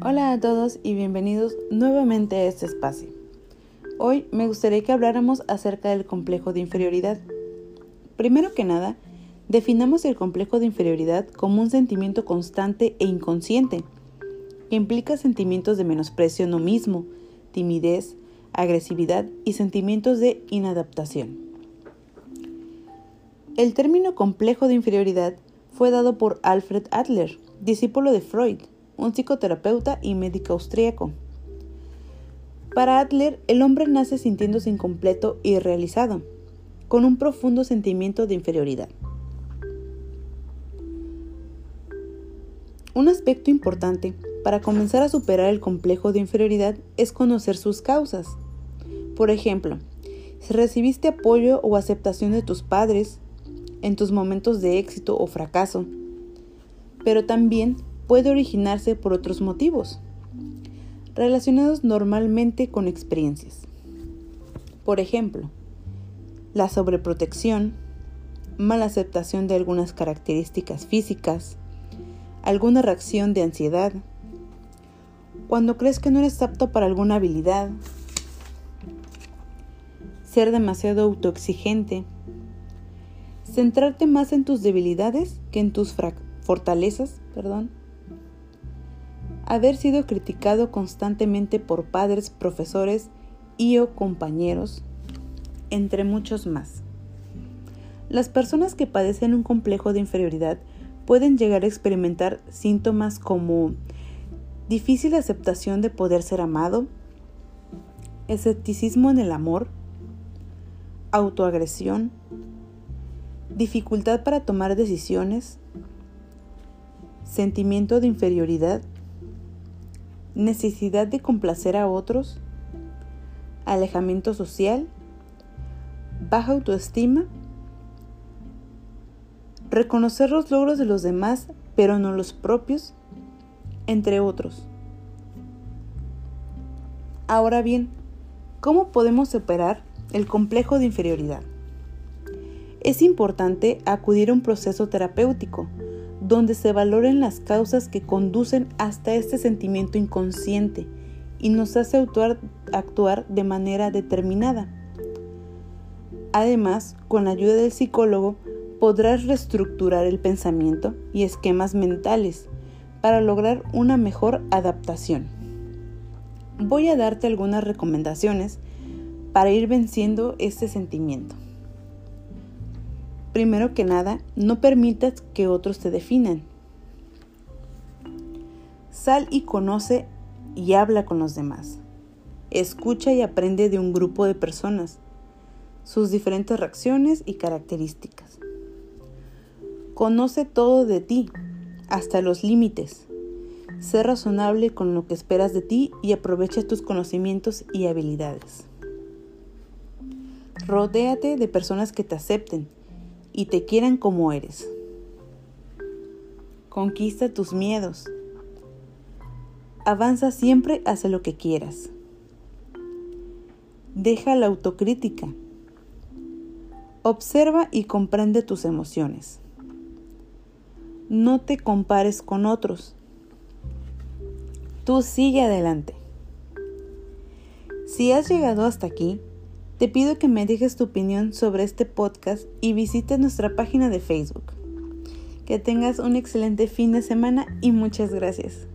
Hola a todos y bienvenidos nuevamente a este espacio. Hoy me gustaría que habláramos acerca del complejo de inferioridad. Primero que nada, definamos el complejo de inferioridad como un sentimiento constante e inconsciente, que implica sentimientos de menosprecio en uno mismo, timidez, agresividad y sentimientos de inadaptación. El término complejo de inferioridad fue dado por Alfred Adler, discípulo de Freud, un psicoterapeuta y médico austríaco. Para Adler, el hombre nace sintiéndose incompleto y realizado, con un profundo sentimiento de inferioridad. Un aspecto importante para comenzar a superar el complejo de inferioridad es conocer sus causas. Por ejemplo, si recibiste apoyo o aceptación de tus padres en tus momentos de éxito o fracaso, pero también puede originarse por otros motivos, relacionados normalmente con experiencias. Por ejemplo, la sobreprotección, mala aceptación de algunas características físicas, alguna reacción de ansiedad, cuando crees que no eres apto para alguna habilidad, ser demasiado autoexigente, centrarte más en tus debilidades que en tus fortalezas, perdón, haber sido criticado constantemente por padres, profesores y o compañeros, entre muchos más. Las personas que padecen un complejo de inferioridad pueden llegar a experimentar síntomas como difícil aceptación de poder ser amado, escepticismo en el amor, autoagresión, dificultad para tomar decisiones, sentimiento de inferioridad, necesidad de complacer a otros, alejamiento social, baja autoestima, reconocer los logros de los demás pero no los propios, entre otros. Ahora bien, ¿cómo podemos superar el complejo de inferioridad? Es importante acudir a un proceso terapéutico donde se valoren las causas que conducen hasta este sentimiento inconsciente y nos hace actuar, de manera determinada. Además, con la ayuda del psicólogo podrás reestructurar el pensamiento y esquemas mentales para lograr una mejor adaptación. Voy a darte algunas recomendaciones para ir venciendo este sentimiento. Primero que nada, no permitas que otros te definan. Sal y conoce y habla con los demás. Escucha y aprende de un grupo de personas, sus diferentes reacciones y características. Conoce todo de ti, hasta los límites. Sé razonable con lo que esperas de ti y aprovecha tus conocimientos y habilidades. Rodéate de personas que te acepten y te quieran como eres. Conquista tus miedos. Avanza siempre hacia lo que quieras. Deja la autocrítica. Observa y comprende tus emociones. No te compares con otros. Tú sigue adelante. Si has llegado hasta aquí, te pido que me dejes tu opinión sobre este podcast y visites nuestra página de Facebook. Que tengas un excelente fin de semana y muchas gracias.